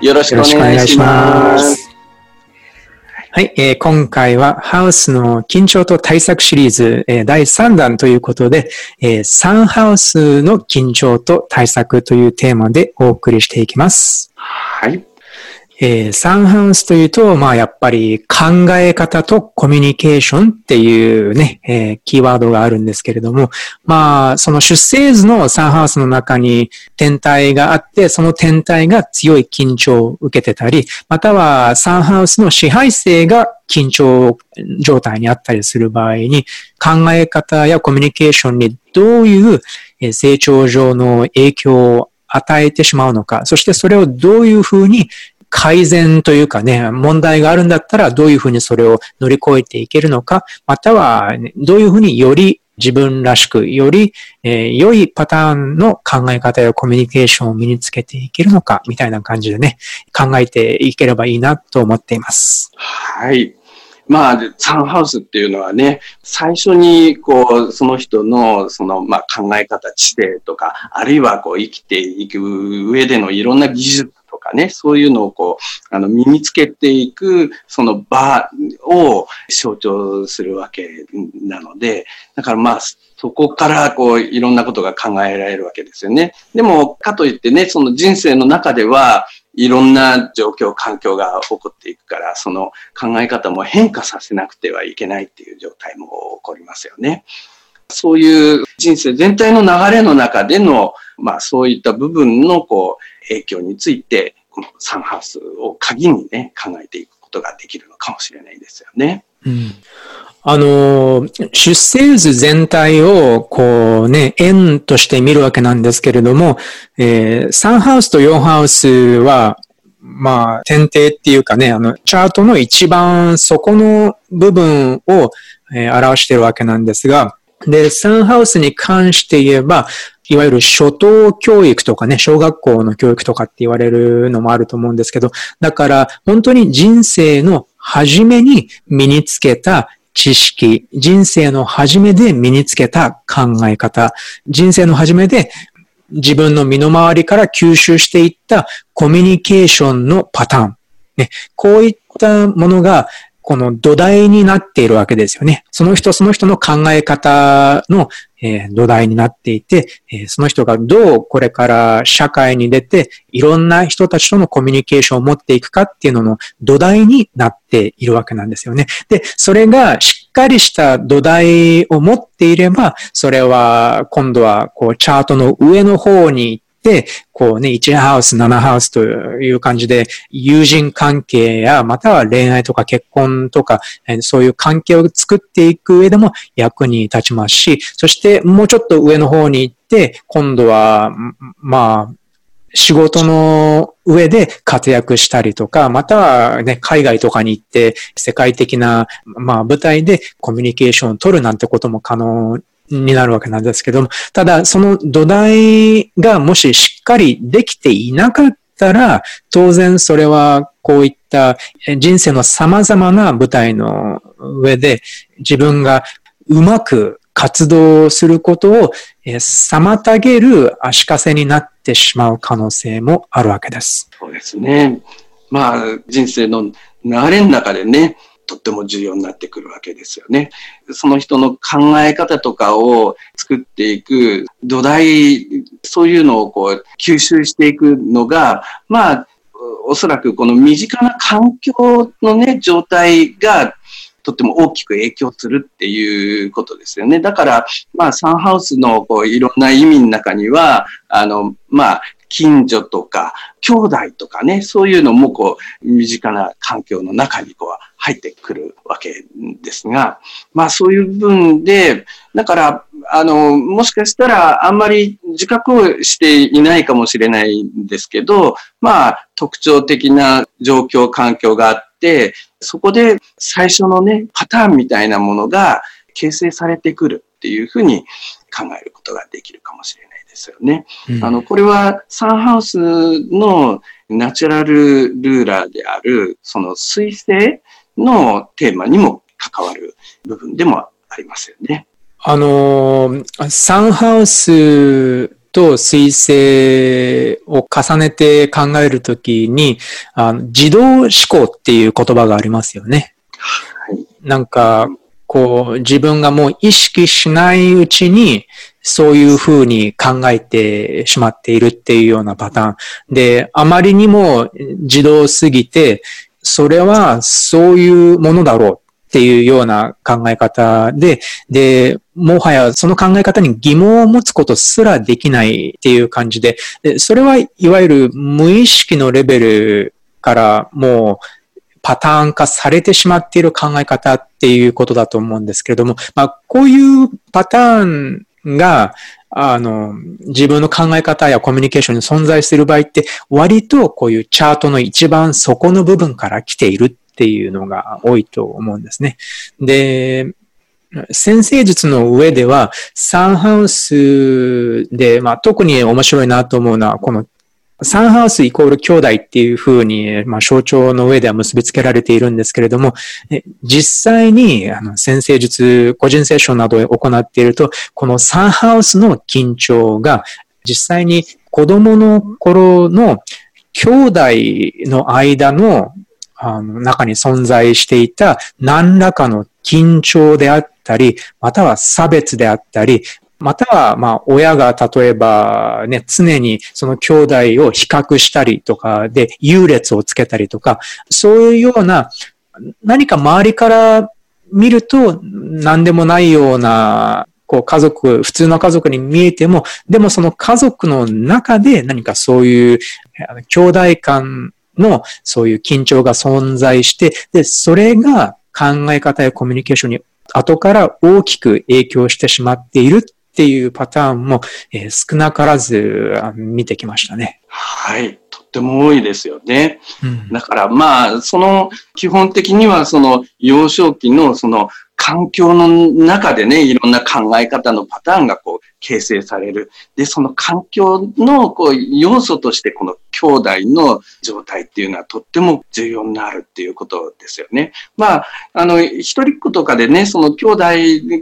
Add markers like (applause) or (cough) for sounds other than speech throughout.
よろしくおお願いしま。す。はい、えー今回はハウスの緊張と対策シリーズ、えー第3弾ということで、えーサンハウスの緊張と対策というテーマでお送りしていきます。はい。えーサンハウスというと、まあやっぱり考え方とコミュニケーションっていうね、えーキーワードがあるんですけれども、まあその出生図のサンハウスの中に天体があって、その天体が強い緊張を受けてたり、またはサンハウスの支配性が緊張状態にあったりする場合に、考え方やコミュニケーションにどういう成長上の影響を与えてしまうのか、そしてそれをどういうふうに改善というかね、問題があるんだったらどういうふうにそれを乗り越えていけるのか、またはどういうふうにより自分らしく、より、えー良いパターンの考え方やコミュニケーションを身につけていけるのか、みたいな感じでね、考えていければいいなと思っています。はい。まあ、サンハウスっていうのはね、最初に、こう、その人の、その、まあ、考え方、知性とか、あるいは、こう、生きていく上でのいろんな技術とかね、そういうのを、こう、あの、身につけていく、その場を象徴するわけなので、だからまあ、そこから、こう、いろんなことが考えられるわけですよね。でも、かといってね、その人生の中では、いろんな状況、環境が起こっていくから、その考え方も変化させなくてはいけないっていう状態も起こりますよね。そういう人生全体の流れの中での、まあそういった部分のこう影響について、このサンハウスを鍵にね、考えていくことができるのかもしれないですよね。うんあの、出生図全体を、こうね、円として見るわけなんですけれども、えー、3ハウスと4ハウスは、まあ、点々っていうかね、あの、チャートの一番底の部分を、えー表してるわけなんですが、で、3ハウスに関して言えば、いわゆる初等教育とかね、小学校の教育とかって言われるのもあると思うんですけど、だから本当に人生の初めに身につけた知識、人生の初めで身につけた考え方、人生の初めで自分の身の回りから吸収していったコミュニケーションのパターン。ね、こういったものがこの土台になっているわけですよね。その人その人の考え方の、えー土台になっていて、えーその人がどうこれから社会に出ていろんな人たちとのコミュニケーションを持っていくかっていうのの土台になっているわけなんですよね。で、それがしっかりした土台を持っていれば、それは今度はこうチャートの上の方に行って、でこうね、1ハウス、7ハウスという感じで、友人関係や、または恋愛とか結婚とか、そういう関係を作っていく上でも役に立ちますし、そしてもうちょっと上の方に行って、今度は、まあ、仕事の上で活躍したりとか、またはね、海外とかに行って、世界的な、まあ、舞台でコミュニケーションを取るなんてことも可能になるわけなんですけども、ただ、その土台がもししっかりできていなかったら、当然それはこういった人生の様々な舞台の上で自分がうまく活動することを妨げる足かせになってしまう可能性もあるわけです。そうですね。まあ、人生の流れの中でね、とっても重要になってくるわけですよね。その人の考え方とかを作っていく土台、そういうのをこう吸収していくのが、まあ、おそらくこの身近な環境のね、状態がとっても大きく影響するっていうことですよね。だから、まあ、サンハウスのこういろんな意味の中には、あの、まあ、近所とか、兄弟とかね、そういうのもこう、身近な環境の中にこう、入ってくるわけですが、まあそういう部分で、だから、あの、もしかしたらあんまり自覚をしていないかもしれないんですけど、まあ、特徴的な状況、環境があって、そこで最初のね、パターンみたいなものが形成されてくるっていうふうに考えることができるかもしれない。ですよね。うん、あの、これはサンハウスのナチュラルルーラーである、その水星のテーマにも関わる部分でもありますよね。あの、サンハウスと水星を重ねて考えるときにあの、自動思考っていう言葉がありますよね。はい、なんか、こう、自分がもう意識しないうちに、そういうふうに考えてしまっているっていうようなパターン。で、あまりにも自動すぎて、それはそういうものだろうっていうような考え方で、で、もはやその考え方に疑問を持つことすらできないっていう感じで、でそれはいわゆる無意識のレベルからもうパターン化されてしまっている考え方っていうことだと思うんですけれども、まあ、こういうパターンが、あの、自分の考え方やコミュニケーションに存在する場合って、割とこういうチャートの一番底の部分から来ているっていうのが多いと思うんですね。で、先生術の上では、サンハウスで、まあ、特に面白いなと思うのは、このサンハウスイコール兄弟っていうふうに、まあ、象徴の上では結びつけられているんですけれども、実際に、あの、先生術、個人セッションなどを行っていると、このサンハウスの緊張が、実際に子供の頃の兄弟の間のあの中に存在していた何らかの緊張であったり、または差別であったり、または、まあ、親が例えばね、常にその兄弟を比較したりとかで優劣をつけたりとか、そういうような何か周りから見ると何でもないようなこう家族、普通の家族に見えても、でもその家族の中で何かそういう兄弟間のそういう緊張が存在して、で、それが考え方やコミュニケーションに後から大きく影響してしまっているっていうパターンも、えー、少なからず見てきましたね。はい。とっても多いですよね。うん、だからまあ、その基本的にはその幼少期のその環境の中でね、いろんな考え方のパターンがこう形成される。で、その環境のこう要素としてこの兄弟の状態っていうのはとっても重要になるっていうことですよね。まあ、あの、一人っ子とかでね、その兄弟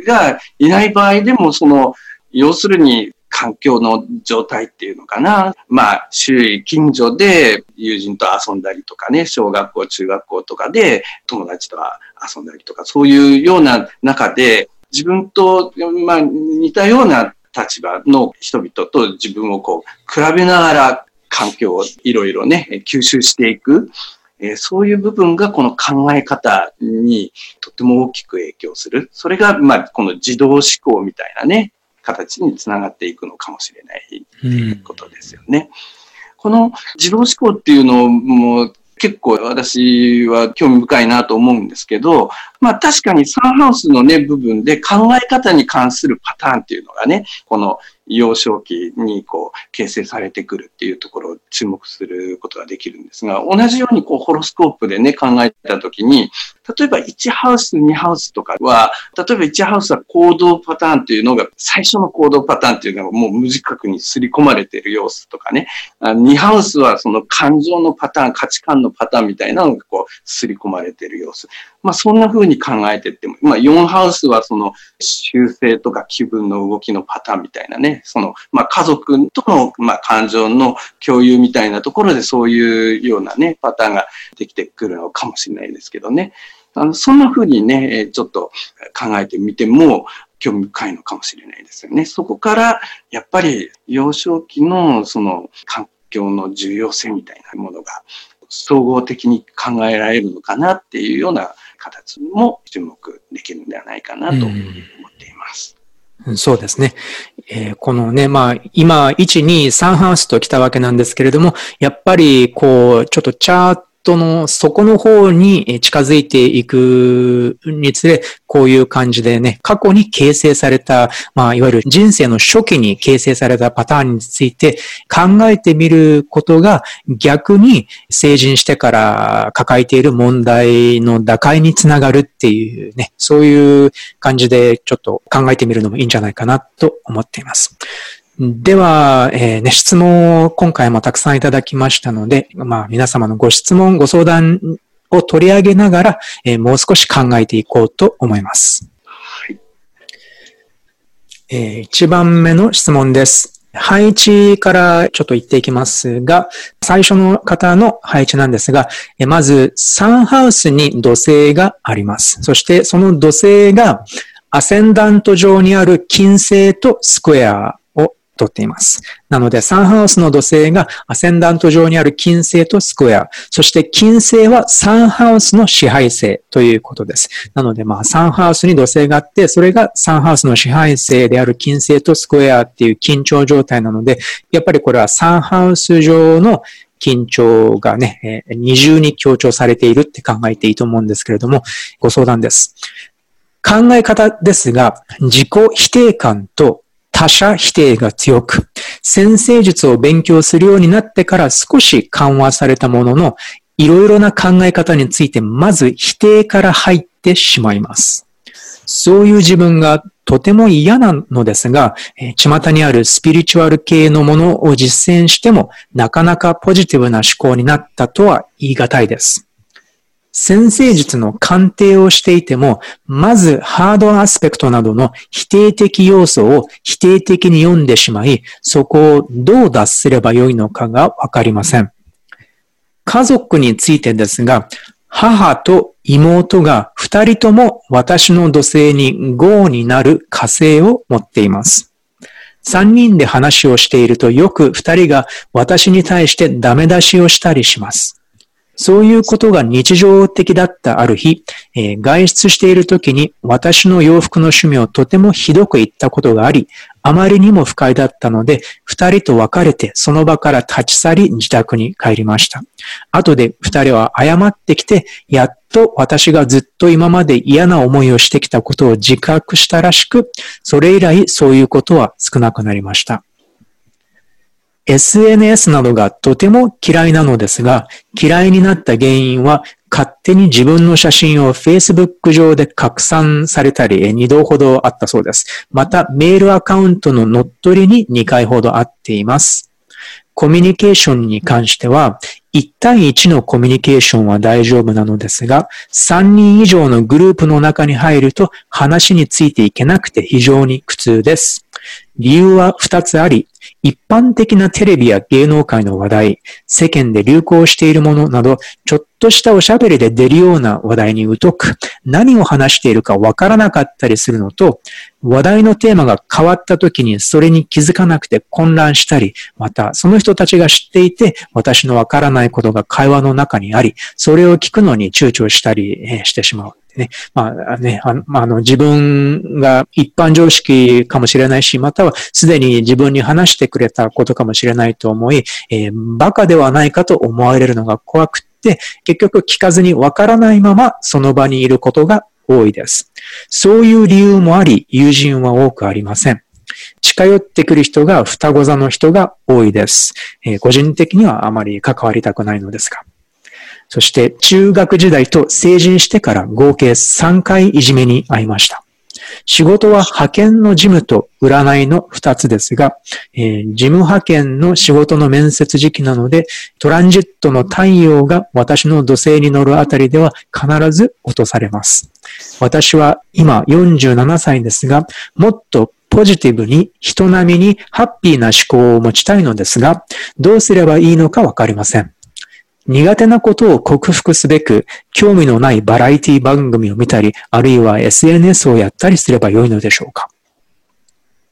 がいない場合でも、その、要するに環境の状態っていうのかな。まあ、周囲、近所で友人と遊んだりとかね、小学校、中学校とかで友達と遊んだりとか、そういうような中で、自分と、まあ、似たような立場の人々と自分をこう、比べながら環境をいろいろね、吸収していく。えー、そういう部分がこの考え方にとても大きく影響する。それが、まあ、この自動思考みたいなね、形につながっていくのかもしれないことですよね。うん、この自動思考っていうのも結構私は興味深いなと思うんですけど、まあ確かにサンハウスのね、部分で考え方に関するパターンっていうのがね、この幼少期にこう形成されてくるっていうところを注目することができるんですが、同じようにこうホロスコープでね考えたときに、例えば1ハウス、2ハウスとかは、例えば1ハウスは行動パターンというのが、最初の行動パターンというのがもう無自覚に刷り込まれている様子とかね、2ハウスはその感情のパターン、価値観のパターンみたいなのがこう刷り込まれている様子。まあそんな風に考えていっても、まあ4ハウスはその修正とか気分の動きのパターンみたいなね、その、まあ家族との、まあ感情の共有みたいなところでそういうようなね、パターンができてくるのかもしれないですけどね。あのそんな風にね、ちょっと考えてみても興味深いのかもしれないですよね。そこから、やっぱり幼少期のその環境の重要性みたいなものが総合的に考えられるのかなっていうような形も注目できるんではないかなと思っています。うん、そうですね。えー、このね、まあ、今、1、2、3ハウスと来たわけなんですけれども、やっぱり、こう、ちょっとチャートの底の方に近づいていくにつれ、こういう感じでね、過去に形成された、まあ、いわゆる人生の初期に形成されたパターンについて考えてみることが逆に成人してから抱えている問題の打開につながるっていうね、そういう感じでちょっと考えてみるのもいいんじゃないかなと思っています。では、えー、ね、質問を今回もたくさんいただきましたので、まあ、皆様のご質問、ご相談を取り上げながら、えー、もう少し考えていこうと思います。はい。えー、1番目の質問です。配置からちょっと言っていきますが、最初の方の配置なんですが、まず、サンハウスに土星があります。そして、その土星がアセンダント上にある金星とスクエアとっています。なので、サンハウスの土星がアセンダント上にある金星とスクエア。そして金星はサンハウスの支配星ということです。なので、まあ、サンハウスに土星があって、それがサンハウスの支配星である金星とスクエアっていう緊張状態なので、やっぱりこれはサンハウス上の緊張がねえ、二重に強調されているって考えていいと思うんですけれども、ご相談です。考え方ですが、自己否定感と他者否定が強く、先生術を勉強するようになってから少し緩和されたものの、いろいろな考え方についてまず否定から入ってしまいます。そういう自分がとても嫌なのですが、え巷にあるスピリチュアル系のものを実践しても、なかなかポジティブな思考になったとは言い難いです。先生術の鑑定をしていても、まずハードアスペクトなどの否定的要素を否定的に読んでしまい、そこをどう脱すればよいのかがわかりません。家族についてですが、母と妹が二人とも私の土星に豪になる火星を持っています。三人で話をしているとよく二人が私に対してダメ出しをしたりします。そういうことが日常的だったある日、えー、外出している時に私の洋服の趣味をとてもひどく言ったことがあり、あまりにも不快だったので、二人と別れてその場から立ち去り自宅に帰りました。後で二人は謝ってきて、やっと私がずっと今まで嫌な思いをしてきたことを自覚したらしく、それ以来そういうことは少なくなりました。SNS などがとても嫌いなのですが、嫌いになった原因は勝手に自分の写真を Facebook 上で拡散されたり、2度ほどあったそうです。また、メールアカウントの乗っ取りに2回ほどあっています。コミュニケーションに関しては、1対1のコミュニケーションは大丈夫なのですが、3人以上のグループの中に入ると話についていけなくて非常に苦痛です。理由は2つあり、一般的なテレビや芸能界の話題、世間で流行しているものなど、ちょっとしたおしゃべりで出るような話題に疎く、何を話しているかわからなかったりするのと、話題のテーマが変わった時にそれに気づかなくて混乱したり、またその人たちが知っていて私のわからないことが会話の中にあり、それを聞くのに躊躇したりしてしまう。ね、まあね、あの、まあ、の自分が一般常識かもしれないし、またはすでに自分に話してくれたことかもしれないと思い、えー、バカではないかと思われるのが怖くて、結局聞かずにわからないままその場にいることが多いです。そういう理由もあり、友人は多くありません。近寄ってくる人が双子座の人が多いです。えー、個人的にはあまり関わりたくないのですが。そして中学時代と成人してから合計3回いじめに遭いました。仕事は派遣の事務と占いの2つですが、えー、事務派遣の仕事の面接時期なので、トランジットの太陽が私の土星に乗るあたりでは必ず落とされます。私は今47歳ですが、もっとポジティブに人並みにハッピーな思考を持ちたいのですが、どうすればいいのかわかりません。苦手なことを克服すべく、興味のないバラエティ番組を見たり、あるいは SNS をやったりすればよいのでしょうか？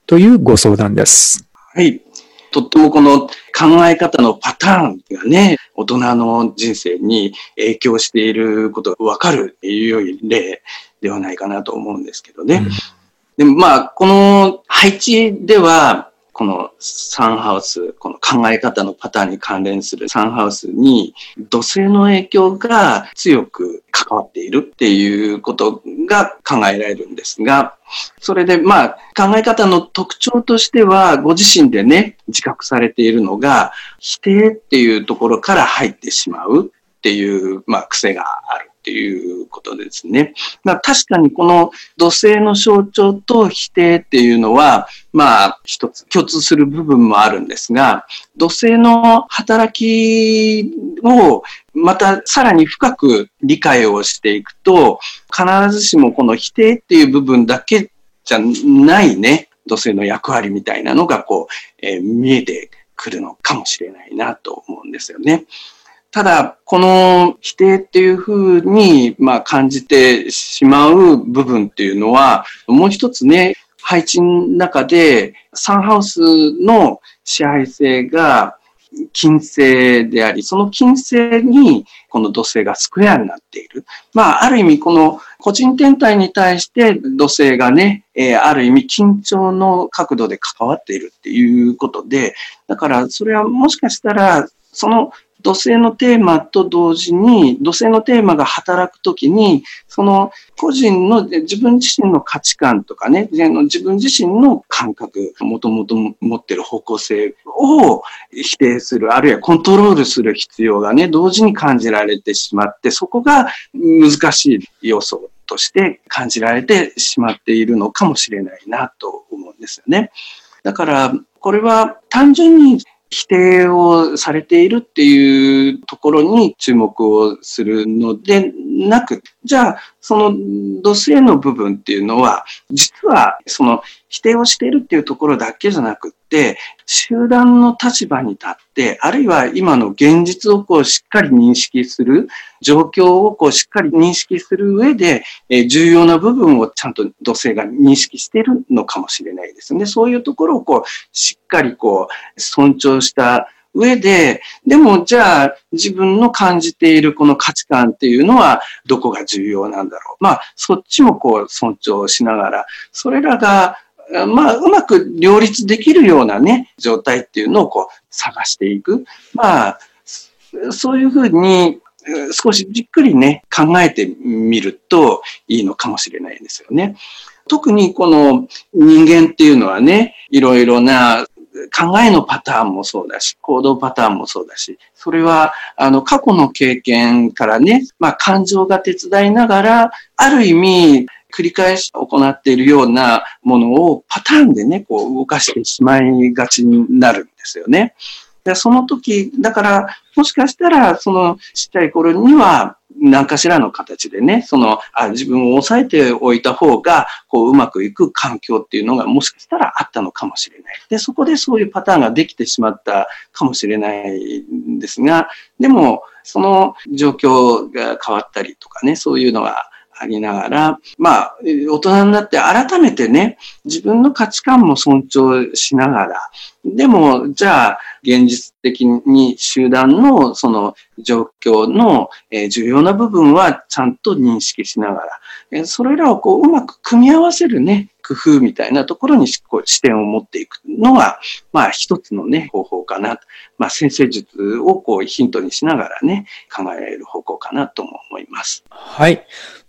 というご相談です。はい。とってもこの考え方のパターンがね、大人の人生に影響していることがわかるっていうよい例ではないかなと思うんですけどね。うん、でもまあ、この配置では、このサンハウス、この考え方のパターンに関連するサンハウスに土星の影響が強く関わっているっていうことが考えられるんですが、それでまあ考え方の特徴としてはご自身でね、自覚されているのが否定っていうところから入ってしまうっていう、まあ、癖がある。っていうことですね。まあ、確かにこの土星の象徴と否定っていうのは、まあ一つ共通する部分もあるんですが、土星の働きをまたさらに深く理解をしていくと、必ずしもこの否定っていう部分だけじゃないね、土星の役割みたいなのがこう、えー、見えてくるのかもしれないなと思うんですよね。ただ、この否定っていうふうに、まあ、感じてしまう部分っていうのは、もう一つね、配置の中で、サンハウスの支配性が金星であり、その金星にこの土星がスクエアになっている。まあ、ある意味この個人天体に対して土星がね、えー、ある意味緊張の角度で関わっているっていうことで、だからそれはもしかしたら、その土星のテーマと同時に、土星のテーマが働くときに、その個人の自分自身の価値観とかね、自分自身の感覚、もともと持ってる方向性を否定する、あるいはコントロールする必要がね、同時に感じられてしまって、そこが難しい要素として感じられてしまっているのかもしれないなと思うんですよね。だから、これは単純に否定をされているっていうところに注目をするのでなく、じゃあ、その土星の部分っていうのは、実はその否定をしているっていうところだけじゃなく、集団の立場に立って、あるいは今の現実をこうしっかり認識する、状況をこうしっかり認識する上で、え重要な部分をちゃんと土星が認識しているのかもしれないですね。そういうところをこうしっかりこう尊重した上で、でもじゃあ自分の感じているこの価値観っていうのはどこが重要なんだろう。まあそっちもこう尊重しながら、それらがまあうまく両立できるようなね、状態っていうのをこう探していく。まあそういうふうに少しじっくりね、考えてみるといいのかもしれないですよね。特にこの人間っていうのはね、いろいろな考えのパターンもそうだし、行動パターンもそうだし、それは、あの、過去の経験からね、まあ、感情が手伝いながら、ある意味、繰り返し行っているようなものをパターンでね、こう動かしてしまいがちになるんですよね。でその時、だから、もしかしたら、そのちっちゃい頃には、何かしらの形でね、その、あ自分を抑えておいた方が、こう、うまくいく環境っていうのがもしかしたらあったのかもしれない。で、そこでそういうパターンができてしまったかもしれないんですが、でも、その状況が変わったりとかね、そういうのがありながら、まあ、大人になって改めてね、自分の価値観も尊重しながら、でも、じゃあ、現実的に集団のその状況の重要な部分はちゃんと認識しながら、それらをこううまく組み合わせるね、工夫みたいなところに視点を持っていくのが、まあ一つのね、方法かな。まあ先生術をこうヒントにしながらね、考える方向かなとも思います。はい。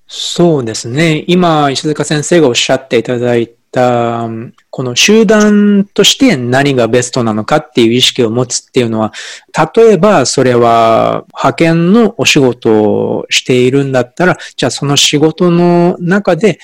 そうですね。今、石塚先生がおっしゃっていただいた、この集団として何がベストなのかっていう意識を持つっていうのは、例えばそれは派遣のお仕事をしているんだったら、じゃあその仕事の中で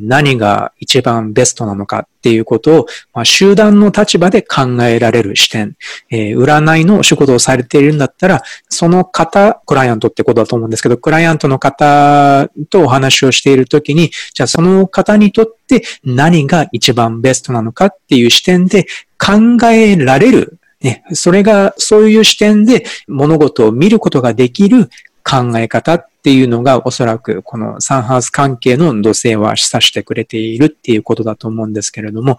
何が一番ベストなのかっていうことを、ま、集団の立場で考えられる視点、え、占いのお仕事をされているんだったら、その方、クライアントってことだと思うんですけど、クライアントの方とお話をしているときに、じゃあその方にとって何が一番ベストなのかっていう視点で考えられるね、それが、そういう視点で物事を見ることができる考え方っていうのがおそらくこのサンハウス関係の土星は示唆してくれているっていうことだと思うんですけれども、っ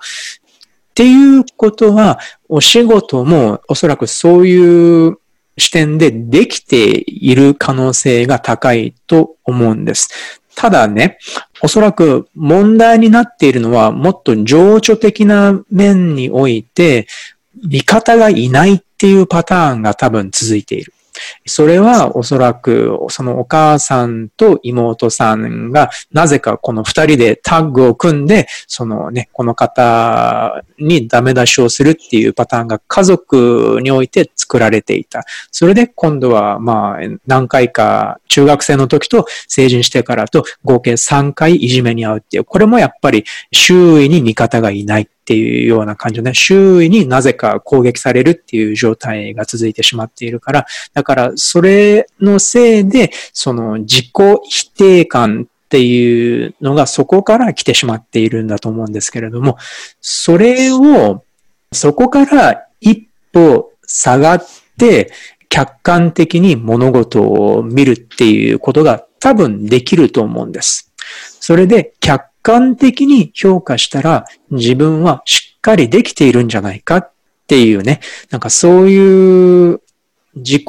ていうことは、お仕事もおそらくそういう視点でできている可能性が高いと思うんです。ただね、おそらく問題になっているのはもっと情緒的な面において、味方がいないっていうパターンが多分続いている。それはおそらくそのお母さんと妹さんがなぜかこの二人でタッグを組んで、そのね、この方にダメ出しをするっていうパターンが家族において作られていた。それで今度はまあ何回か中学生の時と成人してからと合計3回いじめに遭うっていう、これもやっぱり周囲に味方がいない。っていうような感じで、ね、周囲になぜか攻撃されるっていう状態が続いてしまっているから、だからそれのせいで、その自己否定感っていうのがそこから来てしまっているんだと思うんですけれども、それをそこから一歩下がって客観的に物事を見るっていうことが多分できると思うんです。それで客観的に評価したら自分はしっかりできているんじゃないかっていうね、なんかそういう自己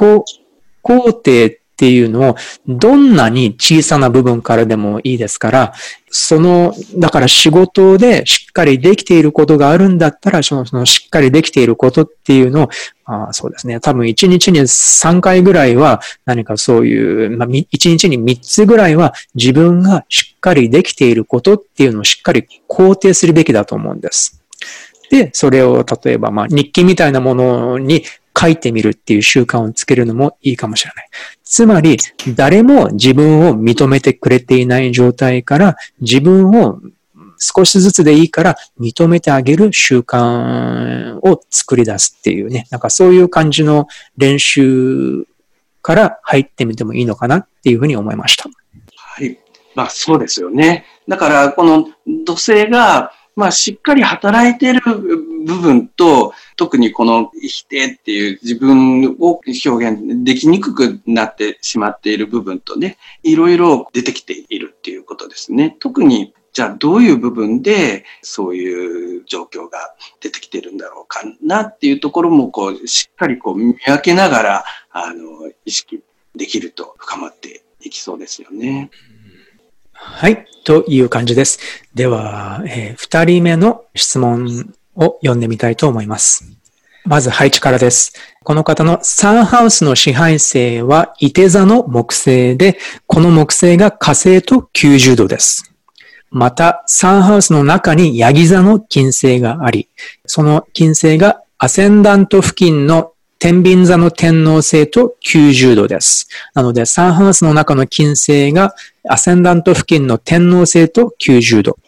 肯定っていうのをどんなに小さな部分からでもいいですから、その、だから仕事でしっかりできていることがあるんだったら、そのそのしっかりできていることっていうのを、あそうですね。多分1日に3回ぐらいは何かそういう、まあ、1日に3つぐらいは自分がしっかりできていることっていうのをしっかり肯定するべきだと思うんです。で、それを例えば、まあ、日記みたいなものに書いてみるっていう習慣をつけるのもいいかもしれない。つまり、誰も自分を認めてくれていない状態から自分を少しずつでいいから認めてあげる習慣を作り出すっていうね、なんかそういう感じの練習から入ってみてもいいのかなっていうふうに思いました。はい。まあそうですよね。だからこの土星がまあ、しっかり働いている部分と、特にこの否定っていう自分を表現できにくくなってしまっている部分とね、いろいろ出てきているっていうことですね。特にじゃあどういう部分でそういう状況が出てきてるんだろうかなっていうところもこうしっかりこう見分けながらあの意識できると深まっていきそうですよね。はい。という感じです。では、えー、二人目の質問を読んでみたいと思います。まず配置からです。この方のサンハウスの支配性は、伊手座の木星で、この木星が火星と90度です。また、サンハウスの中にヤギ座の金星があり、その金星がアセンダント付近の天秤座の天皇星と90度です。なので、サンハウスの中の金星がアセンダント付近の天皇星と90度。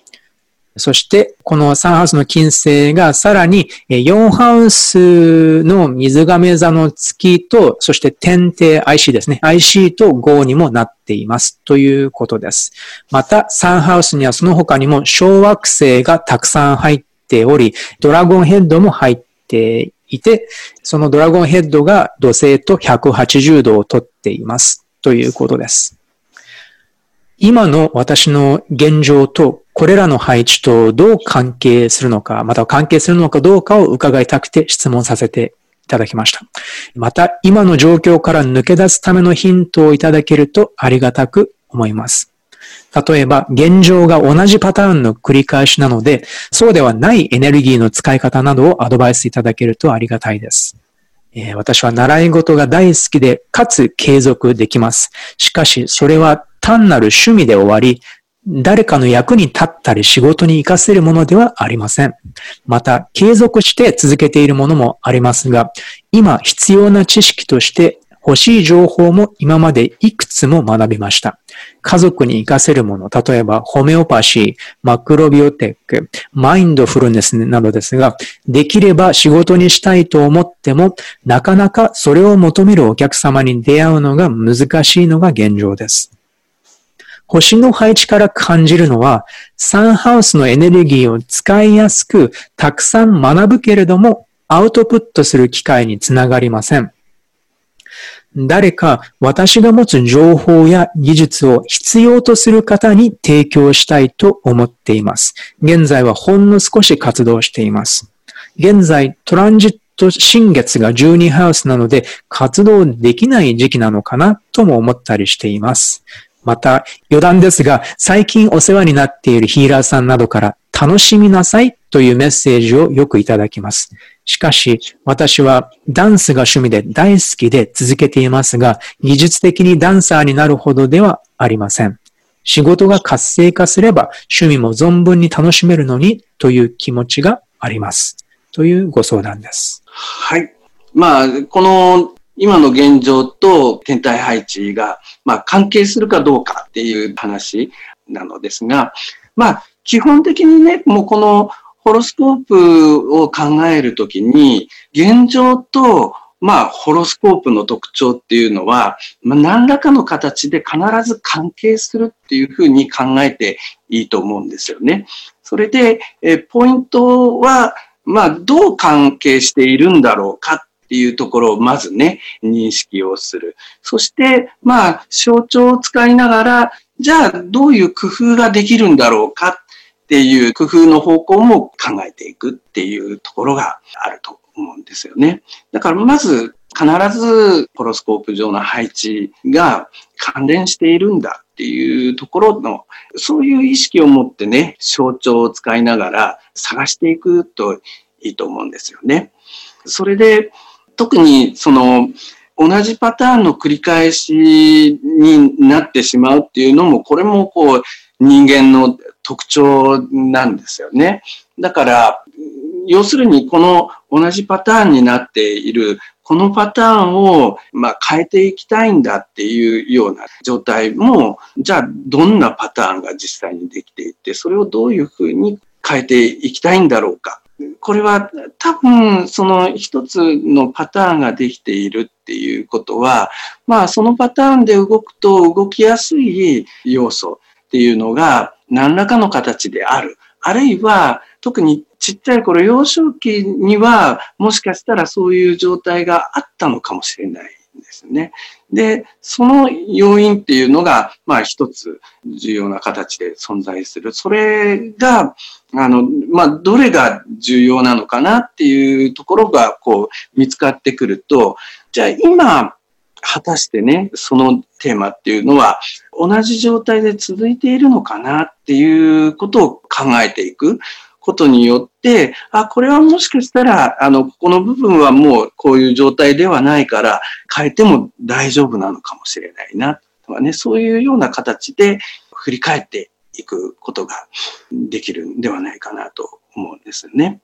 そして、このサンハウスの金星がさらに4ハウスの水亀座の月と、そして天帝 IC ですね。IC と5にもなっています。ということです。また、サンハウスにはその他にも小惑星がたくさん入っており、ドラゴンヘッドも入っていて、そのドラゴンヘッドが土星と180度をとっています。ということです。今の私の現状とこれらの配置とどう関係するのか、また関係するのかどうかを伺いたくて質問させていただきました。また、今の状況から抜け出すためのヒントをいただけるとありがたく思います。例えば、現状が同じパターンの繰り返しなので、そうではないエネルギーの使い方などをアドバイスいただけるとありがたいです。えー、私は習い事が大好きで、かつ継続できます。しかし、それは単なる趣味で終わり、誰かの役に立ったり仕事に活かせるものではありません。また、継続して続けているものもありますが、今必要な知識として欲しい情報も今までいくつも学びました。家族に活かせるもの、例えばホメオパシー、マクロビオテック、マインドフルネスなどですが、できれば仕事にしたいと思っても、なかなかそれを求めるお客様に出会うのが難しいのが現状です。星の配置から感じるのは、サンハウスのエネルギーを使いやすく、たくさん学ぶけれども、アウトプットする機会につながりません。誰か私が持つ情報や技術を必要とする方に提供したいと思っています。現在はほんの少し活動しています。現在、トランジット新月が12ハウスなので活動できない時期なのかなとも思ったりしています。また余談ですが、最近お世話になっているヒーラーさんなどから楽しみなさいというメッセージをよくいただきます。しかし、私はダンスが趣味で大好きで続けていますが、技術的にダンサーになるほどではありません。仕事が活性化すれば趣味も存分に楽しめるのにという気持ちがあります。というご相談です。はい。まあ、この今の現状と天体配置が、まあ、関係するかどうかっていう話なのですが、まあ、基本的にね、もうこのホロスコープを考えるときに、現状と、まあ、ホロスコープの特徴っていうのは、まあ、何らかの形で必ず関係するっていうふうに考えていいと思うんですよね。それで、えポイントは、まあ、どう関係しているんだろうかっていうところをまずね、認識をする。そして、まあ、象徴を使いながら、じゃあ、どういう工夫ができるんだろうかっていう工夫の方向も考えていくっていうところがあると思うんですよね。だからまず必ずホロスコープ上の配置が関連しているんだっていうところの、そういう意識を持ってね、象徴を使いながら探していくといいと思うんですよね。それで、特にその、同じパターンの繰り返しになってしまうっていうのも、これもこう、人間の特徴なんですよね。だから、要するにこの同じパターンになっている、このパターンをまあ変えていきたいんだっていうような状態も、じゃあどんなパターンが実際にできていて、それをどういうふうに変えていきたいんだろうか。これは多分その一つのパターンができているっていうことは、まあそのパターンで動くと動きやすい要素っていうのが何らかの形である。あるいは、特にちっちゃい頃、幼少期には、もしかしたらそういう状態があったのかもしれないんですね。で、その要因っていうのが、まあ一つ重要な形で存在する。それが、あの、まあ、どれが重要なのかなっていうところが、こう、見つかってくると、じゃあ今、果たしてね、そのテーマっていうのは同じ状態で続いているのかなっていうことを考えていくことによって、あ、これはもしかしたら、あの、ここの部分はもうこういう状態ではないから変えても大丈夫なのかもしれないな、とかね、そういうような形で振り返っていくことができるんではないかなと思うんですよね。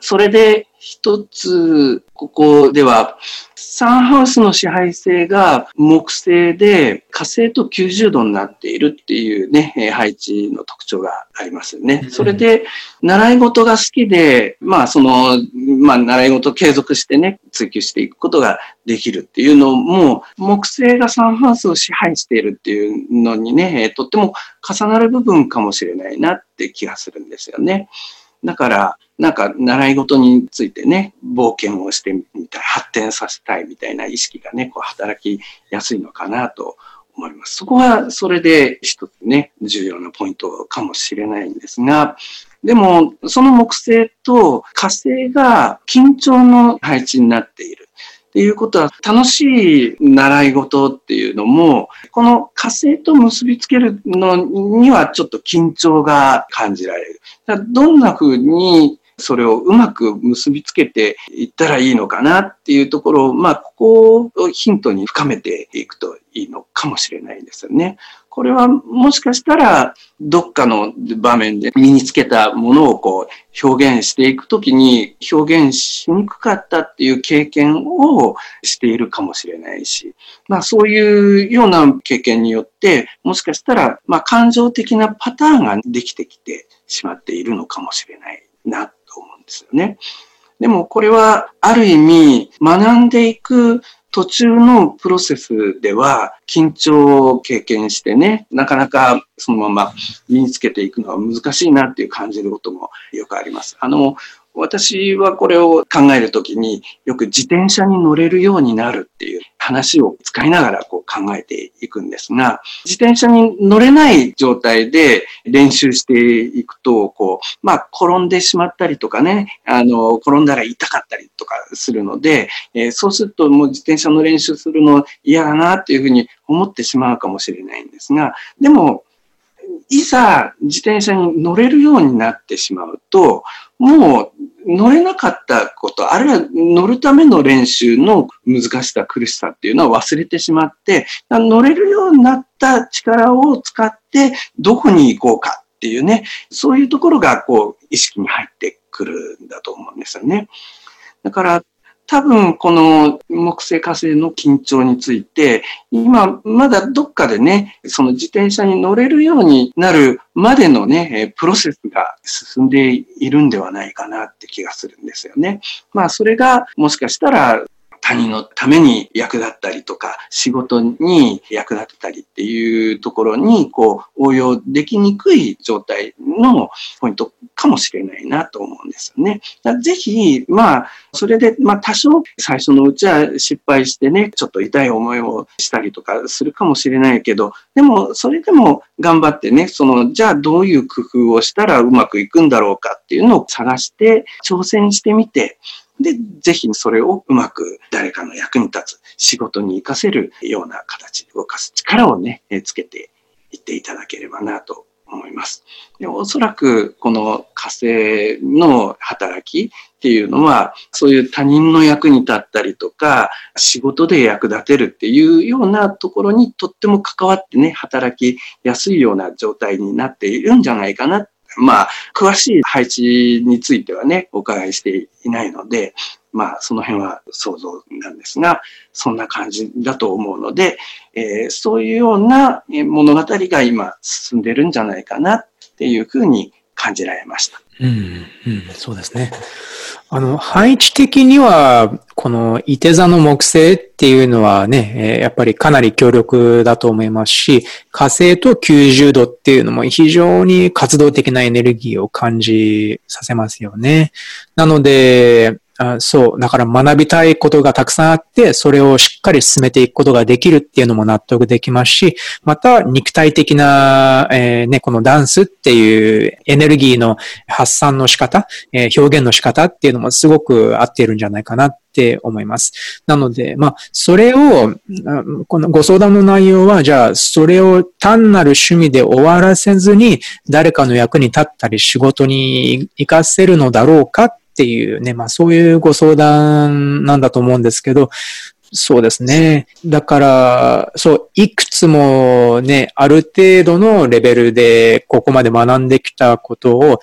それで一つ、ここでは、サンハウスの支配性が木星で火星と90度になっているっていうね、配置の特徴がありますよね。それで、習い事が好きで、まあその、まあ習い事を継続してね、追求していくことができるっていうのも、木星がサンハウスを支配しているっていうのにね、とっても重なる部分かもしれないなって気がするんですよね。だから、なんか習い事についてね、冒険をしてみたい、発展させたいみたいな意識がね、こう働きやすいのかなと思います。そこはそれで一つね、重要なポイントかもしれないんですが、でも、その木星と火星が緊張の配置になっている。っていうことは、楽しい習い事っていうのも、この火星と結びつけるのにはちょっと緊張が感じられる。どんな風にそれをうまく結びつけていったらいいのかなっていうところを、まあ、ここをヒントに深めていくといいのかもしれないですよね。これはもしかしたらどっかの場面で身につけたものをこう表現していくときに表現しにくかったっていう経験をしているかもしれないし、まあそういうような経験によってもしかしたらまあ感情的なパターンができてきてしまっているのかもしれないなですよね。でもこれはある意味学んでいく途中のプロセスでは緊張を経験してね、なかなかそのまま身につけていくのは難しいなっていう感じることもよくあります。あの、私はこれを考えるときによく自転車に乗れるようになるっていう話を使いながらこう考えていくんですが、自転車に乗れない状態で練習していくと、こう、まあ転んでしまったりとかね、あの、転んだら痛かったりとかするので、えー、そうするともう自転車の練習するの嫌だなっていうふうに思ってしまうかもしれないんですが、でも、いざ自転車に乗れるようになってしまうと、もう乗れなかったこと、あるいは乗るための練習の難しさ、苦しさっていうのは忘れてしまって、乗れるようになった力を使ってどこに行こうかっていうね、そういうところがこう意識に入ってくるんだと思うんですよね。だから多分この木星火星の緊張について、今まだどっかでね、その自転車に乗れるようになるまでのね、プロセスが進んでいるんではないかなって気がするんですよね。まあそれがもしかしたら他人のために役立ったりとか、仕事に役立てたりっていうところに、こう、応用できにくい状態のポイントかもしれないなと思うんですよね。ぜひ、まあ、それで、まあ、多少最初のうちは失敗してね、ちょっと痛い思いをしたりとかするかもしれないけど、でも、それでも頑張ってね、その、じゃあどういう工夫をしたらうまくいくんだろうかっていうのを探して挑戦してみて、で、ぜひそれをうまく誰かの役に立つ、仕事に活かせるような形で動かす力をね、つけていっていただければなと思います。でおそらくこの火星の働きっていうのは、そういう他人の役に立ったりとか、仕事で役立てるっていうようなところにとっても関わってね、働きやすいような状態になっているんじゃないかなまあ、詳しい配置についてはね、お伺いしていないので、まあ、その辺は想像なんですが、そんな感じだと思うので、えー、そういうような物語が今進んでるんじゃないかなっていうふうに感じられました。うん、うん、そうですね。あの、配置的には、この、伊手座の木星っていうのはね、やっぱりかなり強力だと思いますし、火星と90度っていうのも非常に活動的なエネルギーを感じさせますよね。なので、あそう。だから学びたいことがたくさんあって、それをしっかり進めていくことができるっていうのも納得できますし、また肉体的な、えー、ね、このダンスっていうエネルギーの発散の仕方、えー、表現の仕方っていうのもすごく合っているんじゃないかなって思います。なので、まあ、それを、このご相談の内容は、じゃあ、それを単なる趣味で終わらせずに、誰かの役に立ったり仕事に活かせるのだろうかっていうね、まあそういうご相談なんだと思うんですけど、そうですね。だから、そう、いくつもね、ある程度のレベルでここまで学んできたことを、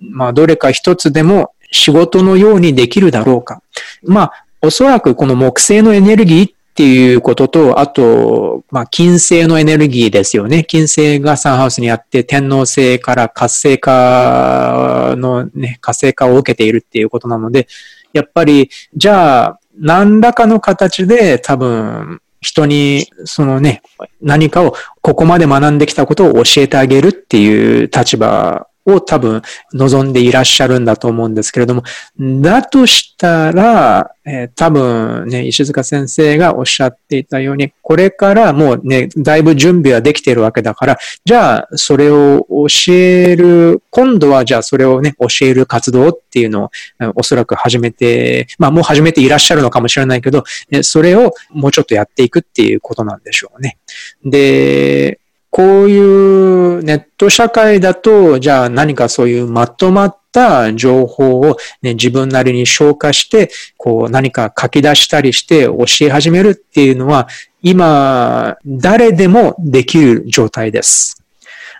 まあどれか一つでも仕事のようにできるだろうか。まあ、おそらくこの木星のエネルギーっっていうことと、あと、まあ、金星のエネルギーですよね。金星がサンハウスにあって、天皇星から活性化のね、活性化を受けているっていうことなので、やっぱり、じゃあ、何らかの形で多分、人に、そのね、何かを、ここまで学んできたことを教えてあげるっていう立場を多分望んでいらっしゃるんだと思うんですけれども、だとしたら、えー、多分ね、石塚先生がおっしゃっていたように、これからもうね、だいぶ準備はできているわけだから、じゃあ、それを教える、今度はじゃあそれをね、教える活動っていうのを、おそらく始めて、まあもう始めていらっしゃるのかもしれないけど、それをもうちょっとやっていくっていうことなんでしょうね。で、こういうネット社会だと、じゃあ何かそういうまとまった情報を、ね、自分なりに消化して、こう何か書き出したりして教え始めるっていうのは、今、誰でもできる状態です。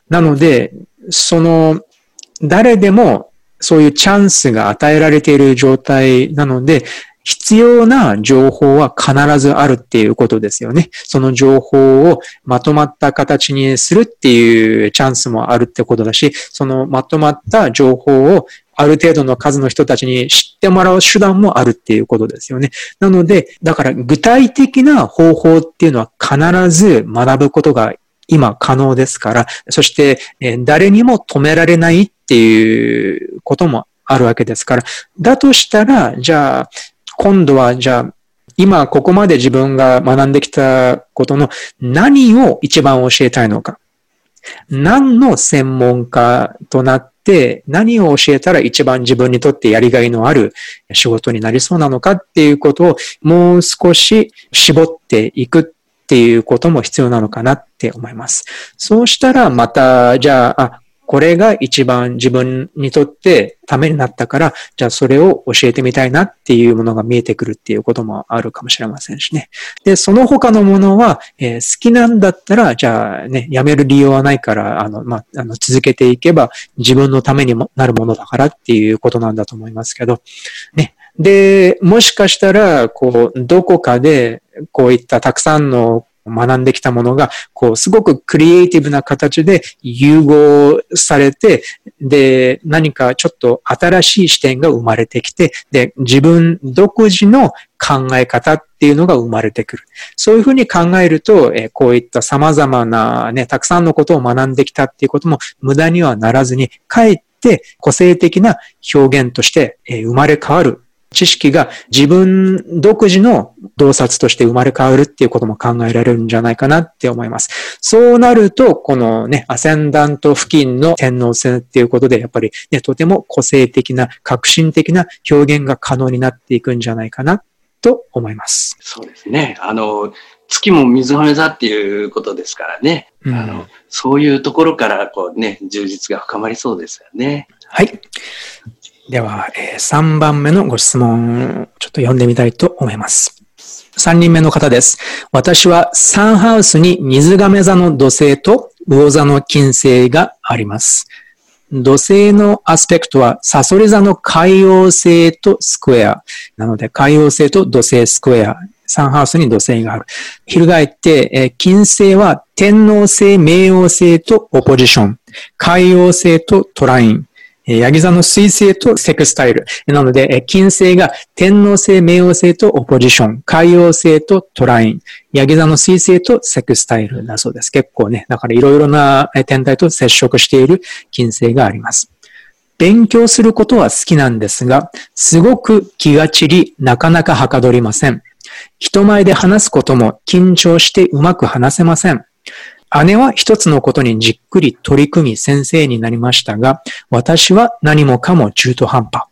なので、その、誰でもそういうチャンスが与えられている状態なので、必要な情報は必ずあるっていうことですよね。その情報をまとまった形にするっていうチャンスもあるってことだし、そのまとまった情報をある程度の数の人たちに知ってもらう手段もあるっていうことですよね。なので、だから具体的な方法っていうのは必ず学ぶことが今可能ですから、そして誰にも止められないっていうこともあるわけですから、だとしたら、じゃあ、今度は、じゃあ、今ここまで自分が学んできたことの何を一番教えたいのか。何の専門家となって何を教えたら一番自分にとってやりがいのある仕事になりそうなのかっていうことをもう少し絞っていくっていうことも必要なのかなって思います。そうしたらまた、じゃあ、あ、これが一番自分にとってためになったから、じゃあそれを教えてみたいなっていうものが見えてくるっていうこともあるかもしれませんしね。で、その他のものは、えー、好きなんだったら、じゃあね、やめる理由はないから、あの、まあ、あの、続けていけば自分のためにもなるものだからっていうことなんだと思いますけど、ね。で、もしかしたら、こう、どこかで、こういったたくさんの学んできたものが、こう、すごくクリエイティブな形で融合されて、で、何かちょっと新しい視点が生まれてきて、で、自分独自の考え方っていうのが生まれてくる。そういうふうに考えると、えこういった様々なね、たくさんのことを学んできたっていうことも無駄にはならずに、かえって個性的な表現として、え生まれ変わる知識が自分独自の洞察として生まれ変わるっていうことも考えられるんじゃないかなって思います。そうなると、このね、アセンダント付近の天皇制っていうことで、やっぱりね、とても個性的な、革新的な表現が可能になっていくんじゃないかなと思います。そうですね。あの、月も水亀座っていうことですからね。うん、あのそういうところからこうね、充実が深まりそうですよね。はい。では、えー、3番目のご質問、ちょっと読んでみたいと思います。3人目の方です。私はサンハウスに水亀座の土星と魚座の金星があります。土星のアスペクトはサソリ座の海洋星とスクエア。なので海洋星と土星スクエア。サンハウスに土星がある。翻って、え金星は天王星、冥王星とオポジション。海洋星とトライン。ヤギ座の水星とセクスタイル。なので、金星が天王星、冥王星とオポジション、海洋星とトライン、ヤギ座の水星とセクスタイルだそうです。結構ね、だからいろいろな天体と接触している金星があります。勉強することは好きなんですが、すごく気が散り、なかなかはかどりません。人前で話すことも緊張してうまく話せません。姉は一つのことにじっくり取り組み先生になりましたが、私は何もかも中途半端。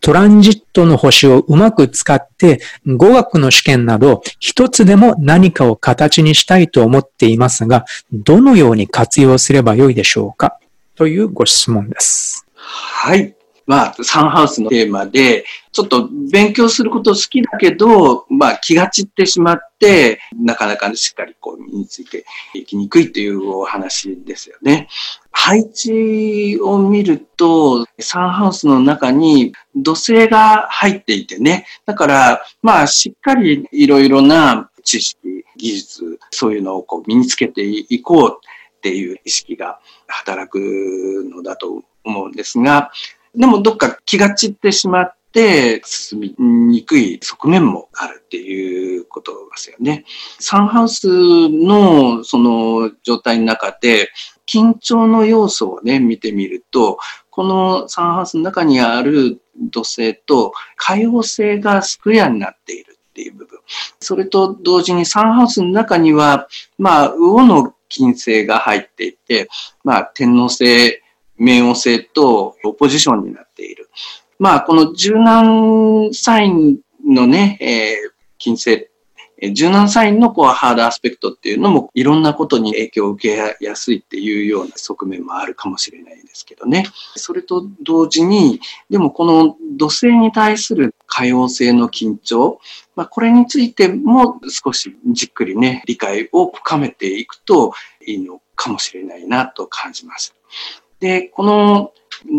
トランジットの星をうまく使って語学の試験など一つでも何かを形にしたいと思っていますが、どのように活用すればよいでしょうか？というご質問です。はい。まあ、サンハウスのテーマで、ちょっと勉強すること好きだけど、まあ気が散ってしまって、なかなかしっかりこう身についていきにくいというお話ですよね。配置を見ると、サンハウスの中に土星が入っていてね。だから、まあしっかりいろいろな知識、技術、そういうのをこう身につけていこうっていう意識が働くのだと思うんですが、でもどっか気が散ってしまって進みにくい側面もあるっていうことですよね。サンハウスのその状態の中で緊張の要素をね、見てみると、このサンハウスの中にある土星と海洋星がスクエアになっているっていう部分。それと同時にサンハウスの中には、まあ、魚の金星が入っていて、まあ、天王星冥王星とオポジションになっている。まあ、この柔軟サインのね、えー、金星、柔軟サインのこうハードアスペクトっていうのもいろんなことに影響を受けやすいっていうような側面もあるかもしれないですけどね。それと同時に、でもこの土星に対する可用性の緊張、まあ、これについても少しじっくりね、理解を深めていくといいのかもしれないなと感じます。で、この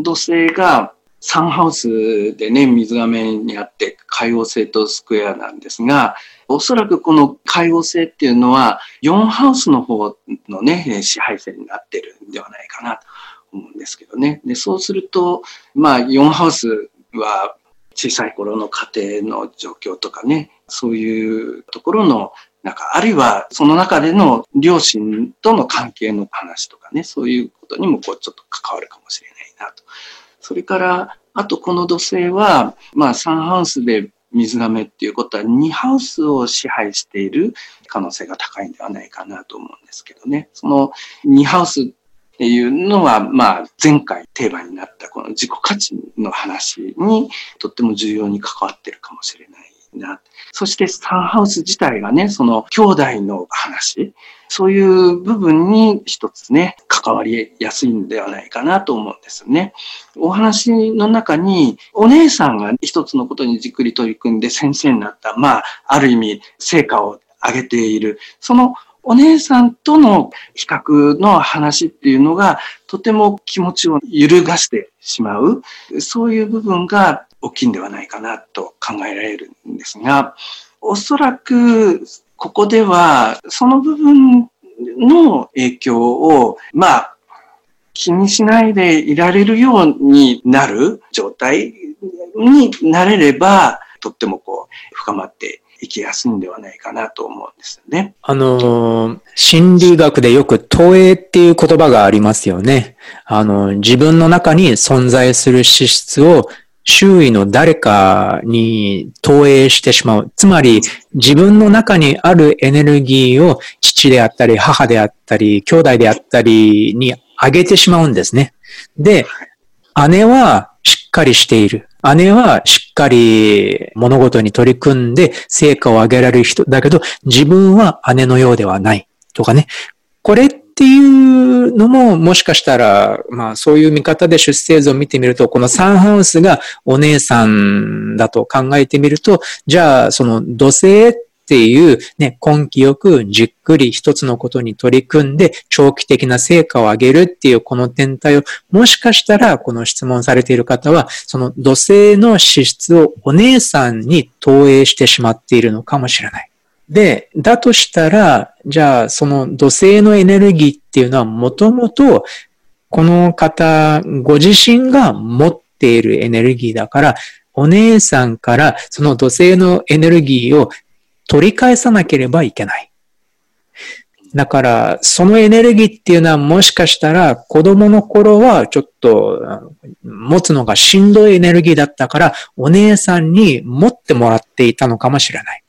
土星がサンハウスでね、水亀にあって海王星とスクエアなんですが、おそらくこの海王星っていうのは4ハウスの方のね、支配線になってるんではないかなと思うんですけどね。で、そうすると、まあ4ハウスは小さい頃の家庭の状況とかね、そういうところのなんか、あるいはその中での両親との関係の話とかね、そういうことにもこうちょっと関わるかもしれないなと。それから、あとこの土星は、まあサンハウスで水亀っていうことは2ハウスを支配している可能性が高いんではないかなと思うんですけどね。その2ハウスっていうのは、まあ前回テーマになったこの自己価値の話にとっても重要に関わってるかもしれないな。そしてサンハウス自体がね、その兄弟の話、そういう部分に一つね、関わりやすいんではないかなと思うんですよね。お話の中に、お姉さんが一つのことにじっくり取り組んで先生になった、まあ、ある意味、成果を上げている。そのお姉さんとの比較の話っていうのが、とても気持ちを揺るがしてしまう。そういう部分が大きいんではないかなと考えられるんですが、おそらくここではその部分の影響を、まあ、気にしないでいられるようになる状態になれれば、とってもこう、深まっていきやすいんではないかなと思うんですよね。あの、心理学でよく投影っていう言葉がありますよね。あの、自分の中に存在する資質を周囲の誰かに投影してしまう。つまり、自分の中にあるエネルギーを父であったり、母であったり、兄弟であったりに上げてしまうんですね。で、姉はしっかりしている。姉はしっかり物事に取り組んで成果を上げられる人だけど、自分は姉のようではない。とかね。これっっていうのも、もしかしたら、まあそういう見方で出生図を見てみると、このサンハウスがお姉さんだと考えてみると、じゃあその土星っていうね、根気よくじっくり一つのことに取り組んで長期的な成果を上げるっていうこの天体を、もしかしたらこの質問されている方は、その土星の資質をお姉さんに投影してしまっているのかもしれない。で、だとしたら、じゃあ、その土星のエネルギーっていうのは、もともと、この方、ご自身が持っているエネルギーだから、お姉さんからその土星のエネルギーを取り返さなければいけない。だから、そのエネルギーっていうのはもしかしたら子供の頃はちょっと持つのがしんどいエネルギーだったから、お姉さんに持ってもらっていたのかもしれない。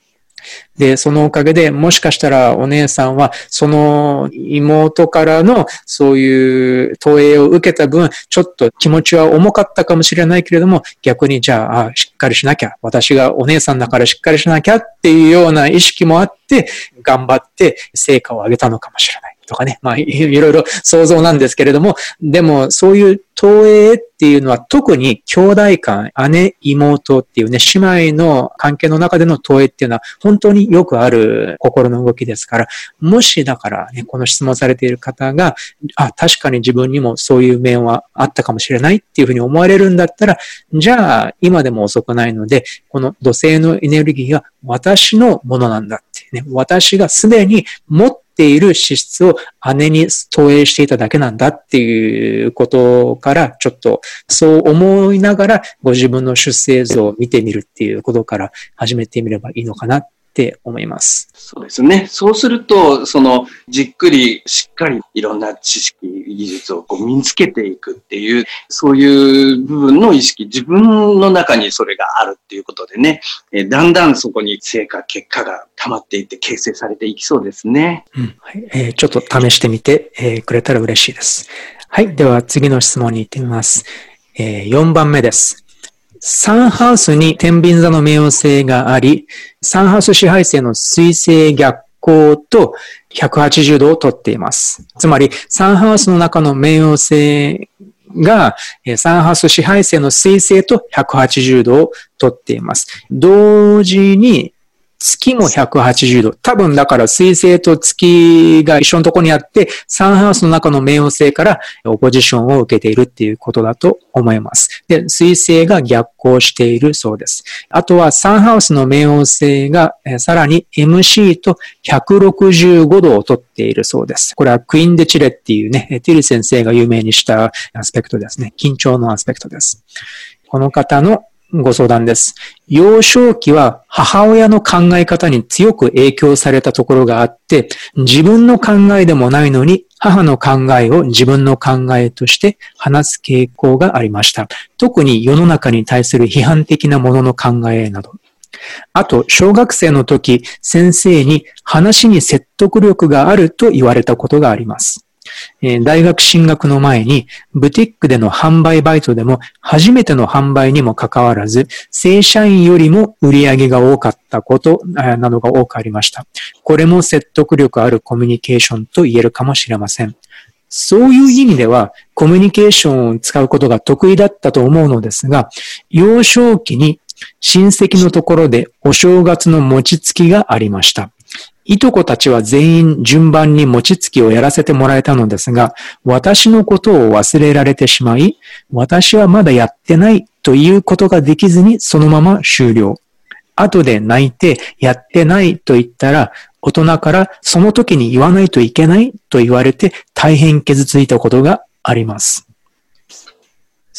で、そのおかげでもしかしたらお姉さんはその妹からのそういう投影を受けた分、ちょっと気持ちは重かったかもしれないけれども、逆にじゃあ、あしっかりしなきゃ、私がお姉さんだからしっかりしなきゃっていうような意識もあって、頑張って成果を上げたのかもしれない。とかね。まあ、(laughs) いろいろ想像なんですけれども、でも、そういう投影っていうのは特に兄弟間、姉、妹っていうね、姉妹の関係の中での投影っていうのは本当によくある心の動きですから、もしだからね、この質問されている方が、あ、確かに自分にもそういう面はあったかもしれないっていうふうに思われるんだったら、じゃあ、今でも遅くないので、この土星のエネルギーは私のものなんだってね、私がすでに持っている資質を姉に投影していただけなんだっていうことから、ちょっとそう思いながらご自分の出生図を見てみるっていうことから始めてみればいいのかな。て思います。そうですね。そうすると、その、じっくり、しっかりいろんな知識、技術をこう身につけていくっていう、そういう部分の意識、自分の中にそれがあるっていうことでね、えだんだんそこに成果、結果が溜まっていって形成されていきそうですね。うんはいえー、ちょっと試してみて、えー、くれたら嬉しいです。はい。では次の質問に行ってみます。えー、4番目です。サンハウスに天秤座の冥王星があり、サンハウス支配星の水星逆行と180度をとっています。つまり、サンハウスの中の冥王星が、サンハウス支配性の水星と180度をとっています。同時に、月も180度。多分だから水星と月が一緒のところにあって、サンハウスの中の冥王星からオポジションを受けているっていうことだと思います。で、水星が逆行しているそうです。あとはサンハウスの冥王星がさらに MC と165度をとっているそうです。これはクイーンデチレっていうね、ティル先生が有名にしたアスペクトですね。緊張のアスペクトです。この方のご相談です。幼少期は母親の考え方に強く影響されたところがあって、自分の考えでもないのに母の考えを自分の考えとして話す傾向がありました。特に世の中に対する批判的なものの考えなど。あと、小学生の時、先生に話に説得力があると言われたことがあります。え大学進学の前に、ブティックでの販売バイトでも初めての販売にもかかわらず、正社員よりも売り上げが多かったことなどが多くありました。これも説得力あるコミュニケーションと言えるかもしれません。そういう意味では、コミュニケーションを使うことが得意だったと思うのですが、幼少期に親戚のところでお正月の餅つきがありました。いとこたちは全員順番に餅つきをやらせてもらえたのですが、私のことを忘れられてしまい、私はまだやってないということができずにそのまま終了。後で泣いてやってないと言ったら、大人からその時に言わないといけないと言われて大変傷ついたことがあります。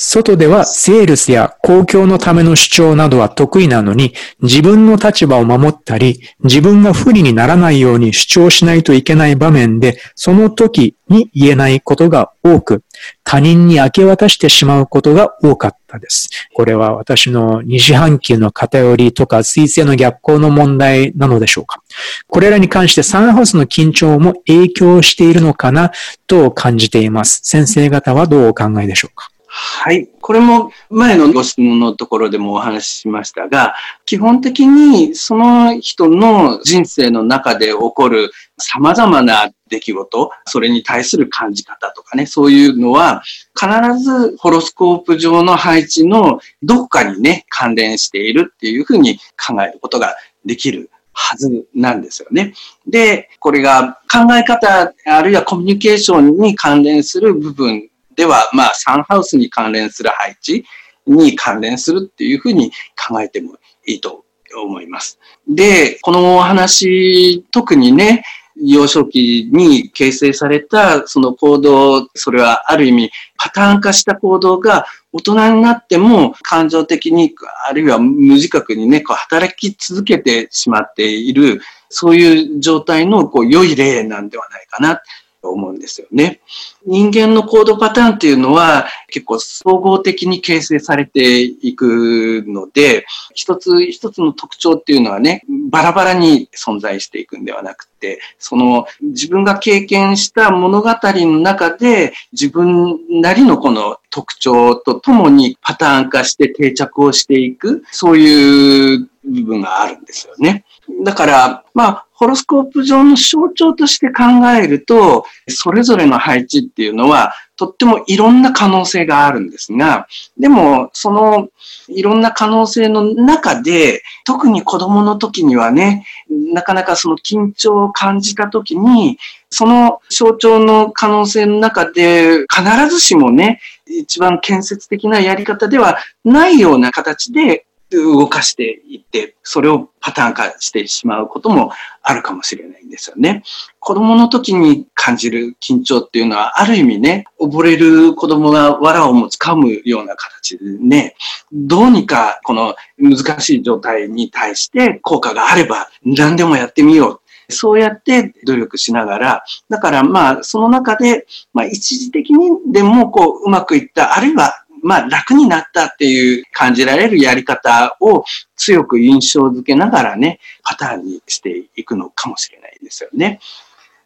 外ではセールスや公共のための主張などは得意なのに、自分の立場を守ったり、自分が不利にならないように主張しないといけない場面で、その時に言えないことが多く、他人に明け渡してしまうことが多かったです。これは私の二次半球の偏りとか彗星の逆行の問題なのでしょうか。これらに関してサンハウスの緊張も影響しているのかなと感じています。先生方はどうお考えでしょうかはい。これも前のご質問のところでもお話ししましたが、基本的にその人の人生の中で起こる様々な出来事、それに対する感じ方とかね、そういうのは必ずホロスコープ上の配置のどこかにね、関連しているっていうふうに考えることができるはずなんですよね。で、これが考え方、あるいはコミュニケーションに関連する部分では、まあ、サンハウスに関連する配置に関連するっていうふうに考えてもいいと思います。で、このお話、特にね、幼少期に形成されたその行動、それはある意味パターン化した行動が大人になっても感情的に、あるいは無自覚にね、こう働き続けてしまっている、そういう状態のこう良い例なんではないかな思うんですよね。人間の行動パターンっていうのは結構総合的に形成されていくので、一つ一つの特徴っていうのはね、バラバラに存在していくんではなくて、その自分が経験した物語の中で自分なりのこの特徴とともにパターン化して定着をしていく、そういう部分があるんですよね。だから、まあ、ホロスコープ上の象徴として考えると、それぞれの配置っていうのは、とってもいろんな可能性があるんですが、でも、そのいろんな可能性の中で、特に子供の時にはね、なかなかその緊張を感じた時に、その象徴の可能性の中で、必ずしもね、一番建設的なやり方ではないような形で動かしていって、それをパターン化してしまうこともあるかもしれないんですよね。子供の時に感じる緊張っていうのは、ある意味ね、溺れる子供が藁をもつかむような形でね、どうにかこの難しい状態に対して効果があれば何でもやってみよう。そうやって努力しながら、だからまあ、その中で、まあ一時的にでもこう、うまくいった、あるいはまあ楽になったっていう感じられるやり方を強く印象づけながらね、パターンにしていくのかもしれないですよね。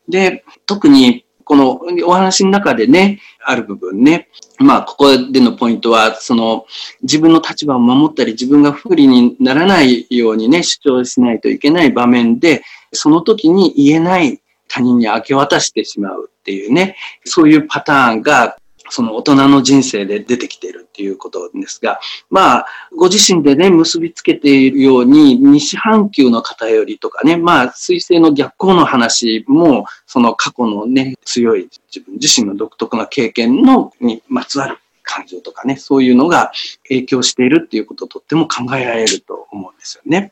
で、特にこのお話の中でね、ある部分ね、まあ、ここでのポイントは、その、自分の立場を守ったり、自分が不利にならないようにね、主張しないといけない場面で、その時に言えない他人に明け渡してしまうっていうね、そういうパターンがその大人の人生で出てきているっていうことですが、まあ、ご自身でね、結びつけているように、西半球の偏りとかね、まあ、水星の逆行の話も、その過去のね、強い自分自身の独特な経験のにまつわる感情とかね、そういうのが影響しているっていうこととっても考えられると思うんですよね。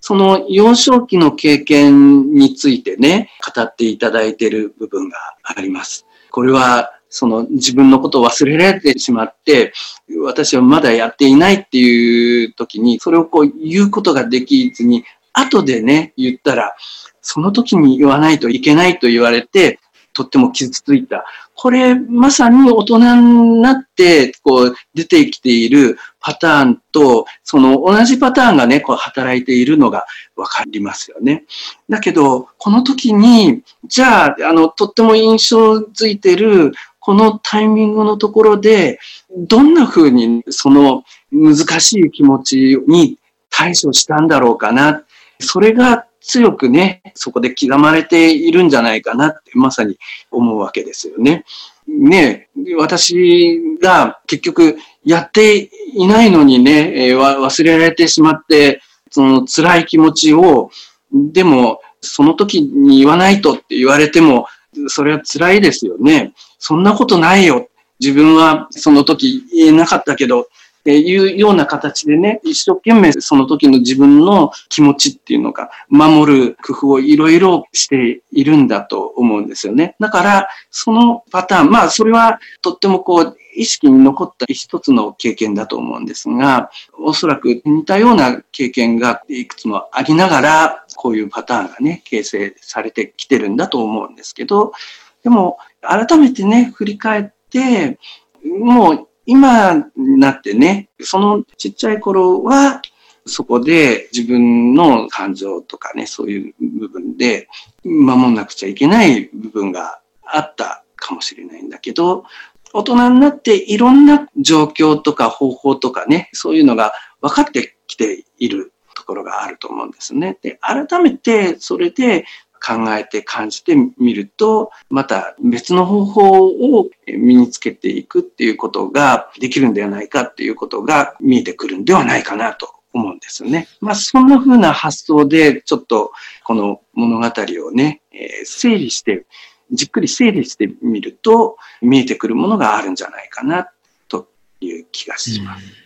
その幼少期の経験についてね、語っていただいている部分があります。これはその自分のことを忘れられてしまって、私はまだやっていないっていう時に、それをこう言うことができずに、後でね、言ったら、その時に言わないといけないと言われて、とっても傷ついた。これ、まさに大人になって、こう、出てきているパターンと、その同じパターンがね、こう、働いているのがわかりますよね。だけど、この時に、じゃあ、あの、とっても印象づいてる、このタイミングのところで、どんな風にその難しい気持ちに対処したんだろうかな。それが強くね、そこで刻まれているんじゃないかなってまさに思うわけですよね。ね私が結局やっていないのにね、えー、忘れられてしまって、その辛い気持ちを、でもその時に言わないとって言われても、それは辛いですよね。そんなことないよ。自分はその時言えなかったけど、っていうような形でね、一生懸命その時の自分の気持ちっていうのが守る工夫をいろいろしているんだと思うんですよね。だから、そのパターン、まあそれはとってもこう、意識に残った一つの経験だと思うんですが、おそらく似たような経験がいくつもありながら、こういうパターンがね、形成されてきてるんだと思うんですけど、でも、改めてね、振り返って、もう今になってね、そのちっちゃい頃は、そこで自分の感情とかね、そういう部分で守んなくちゃいけない部分があったかもしれないんだけど、大人になっていろんな状況とか方法とかね、そういうのが分かってきているところがあると思うんですね。で、改めてそれで考えて感じてみると、また別の方法を身につけていくっていうことができるんではないかっていうことが見えてくるんではないかなと思うんですよね。まあそんな風な発想でちょっとこの物語をね、えー、整理して、じっくり整理してみると見えてくるものがあるんじゃないかなという気がします。うん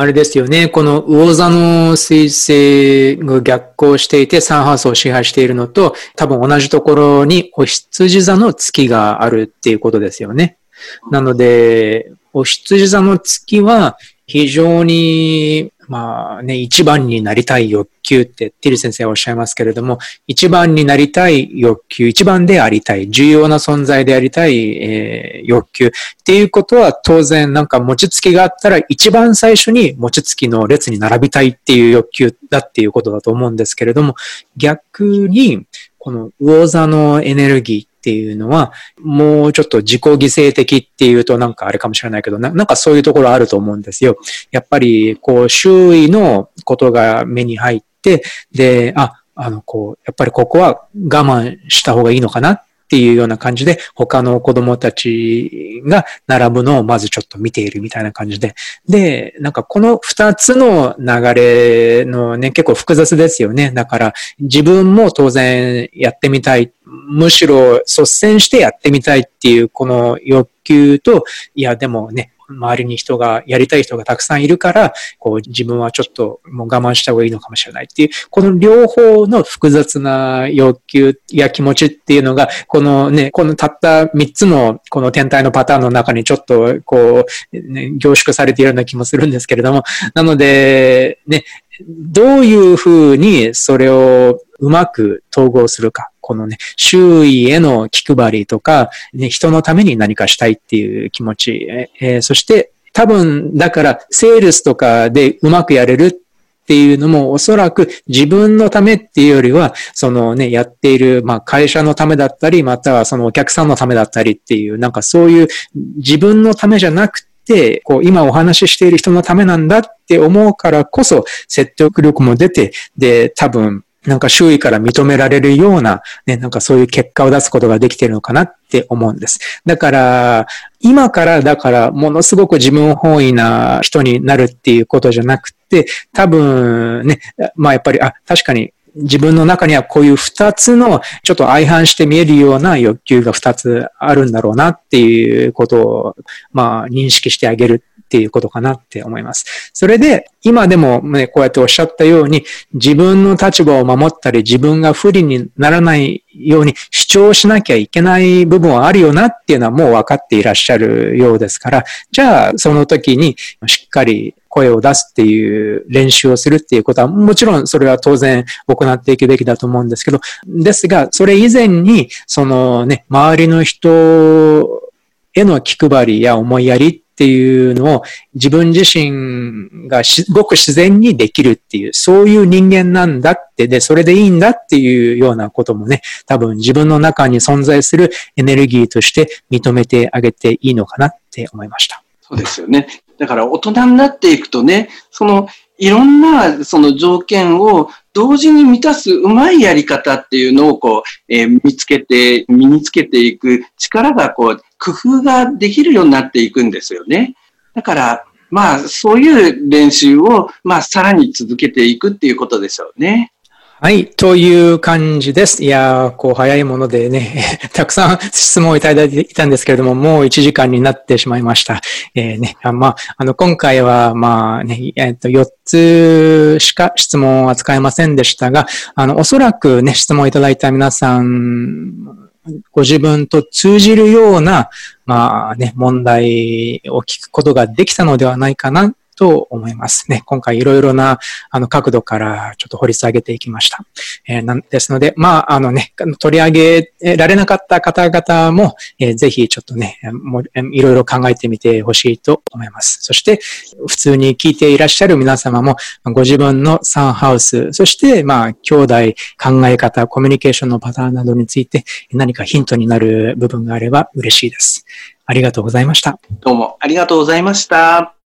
あれですよね。この魚座の水星が逆行していてサンハウスを支配しているのと、多分同じところにお羊座の月があるっていうことですよね。なので、お羊座の月は非常にまあね、一番になりたい欲求ってティル先生はおっしゃいますけれども、一番になりたい欲求、一番でありたい、重要な存在でありたい、えー、欲求っていうことは当然なんか餅つきがあったら一番最初に餅つきの列に並びたいっていう欲求だっていうことだと思うんですけれども、逆にこの魚座のエネルギーっていうのは、もうちょっと自己犠牲的っていうとなんかあれかもしれないけどな、なんかそういうところあると思うんですよ。やっぱり、こう、周囲のことが目に入って、で、あ、あの、こう、やっぱりここは我慢した方がいいのかなっていうような感じで、他の子供たちが並ぶのをまずちょっと見ているみたいな感じで。で、なんかこの二つの流れのね、結構複雑ですよね。だから自分も当然やってみたい。むしろ率先してやってみたいっていうこの欲求と、いやでもね、周りに人が、やりたい人がたくさんいるから、こう自分はちょっともう我慢した方がいいのかもしれないっていう、この両方の複雑な欲求や気持ちっていうのが、このね、このたった3つのこの天体のパターンの中にちょっとこう、ね、凝縮されているような気もするんですけれども、なので、ね、どういうふうにそれをうまく統合するか。このね、周囲への気配りとか、ね、人のために何かしたいっていう気持ち、えー、そして多分、だから、セールスとかでうまくやれるっていうのもおそらく自分のためっていうよりは、そのね、やっている、まあ会社のためだったり、またはそのお客さんのためだったりっていう、なんかそういう自分のためじゃなくて、こう今お話ししている人のためなんだって思うからこそ説得力も出て、で、多分なんか周囲から認められるような、ね、なんかそういう結果を出すことができてるのかなって思うんです。だから、今からだからものすごく自分本位な人になるっていうことじゃなくて、多分ね、まあやっぱり、あ、確かに自分の中にはこういう二つのちょっと相反して見えるような欲求が二つあるんだろうなっていうことを、まあ認識してあげるっていうことかなって思います。それで、今でもね、こうやっておっしゃったように、自分の立場を守ったり、自分が不利にならないように主張しなきゃいけない部分はあるよなっていうのはもう分かっていらっしゃるようですから、じゃあ、その時にしっかり声を出すっていう練習をするっていうことは、もちろんそれは当然行っていくべきだと思うんですけど、ですが、それ以前に、そのね、周りの人への気配りや思いやりっていうのを自分自身がごく自然にできるっていう、そういう人間なんだって、で、それでいいんだっていうようなこともね、多分自分の中に存在するエネルギーとして認めてあげていいのかなって思いました。そうですよね。だから大人になっていくとね、そのいろんなその条件を同時に満たすうまいやり方っていうのをこう、えー、見つけて、身につけていく力がこう、工夫ができるようになっていくんですよね。だから、まあ、そういう練習を、まあ、さらに続けていくっていうことでしょうね。はい、という感じです。いやー、こう早いものでね、(laughs) たくさん (laughs) 質問をいただいていたんですけれども、もう1時間になってしまいました。えー、ね、あまあ、あの、今回は、まあね、えっ、と、4つしか質問を扱いませんでしたが、あの、おそらくね、質問をいただいた皆さん、ご自分と通じるような、まあね、問題を聞くことができたのではないかなと思いますね。今回いろいろなあの角度からちょっと掘り下げていきました。えー、なんですので、まあ、あのね、取り上げられなかった方々も、えー、ぜひちょっとね、いろいろ考えてみてほしいと思います。そして、普通に聞いていらっしゃる皆様も、ご自分のサンハウス、そして、まあ、兄弟、考え方、コミュニケーションのパターンなどについて何かヒントになる部分があれば嬉しいです。ありがとうございました。どうもありがとうございました。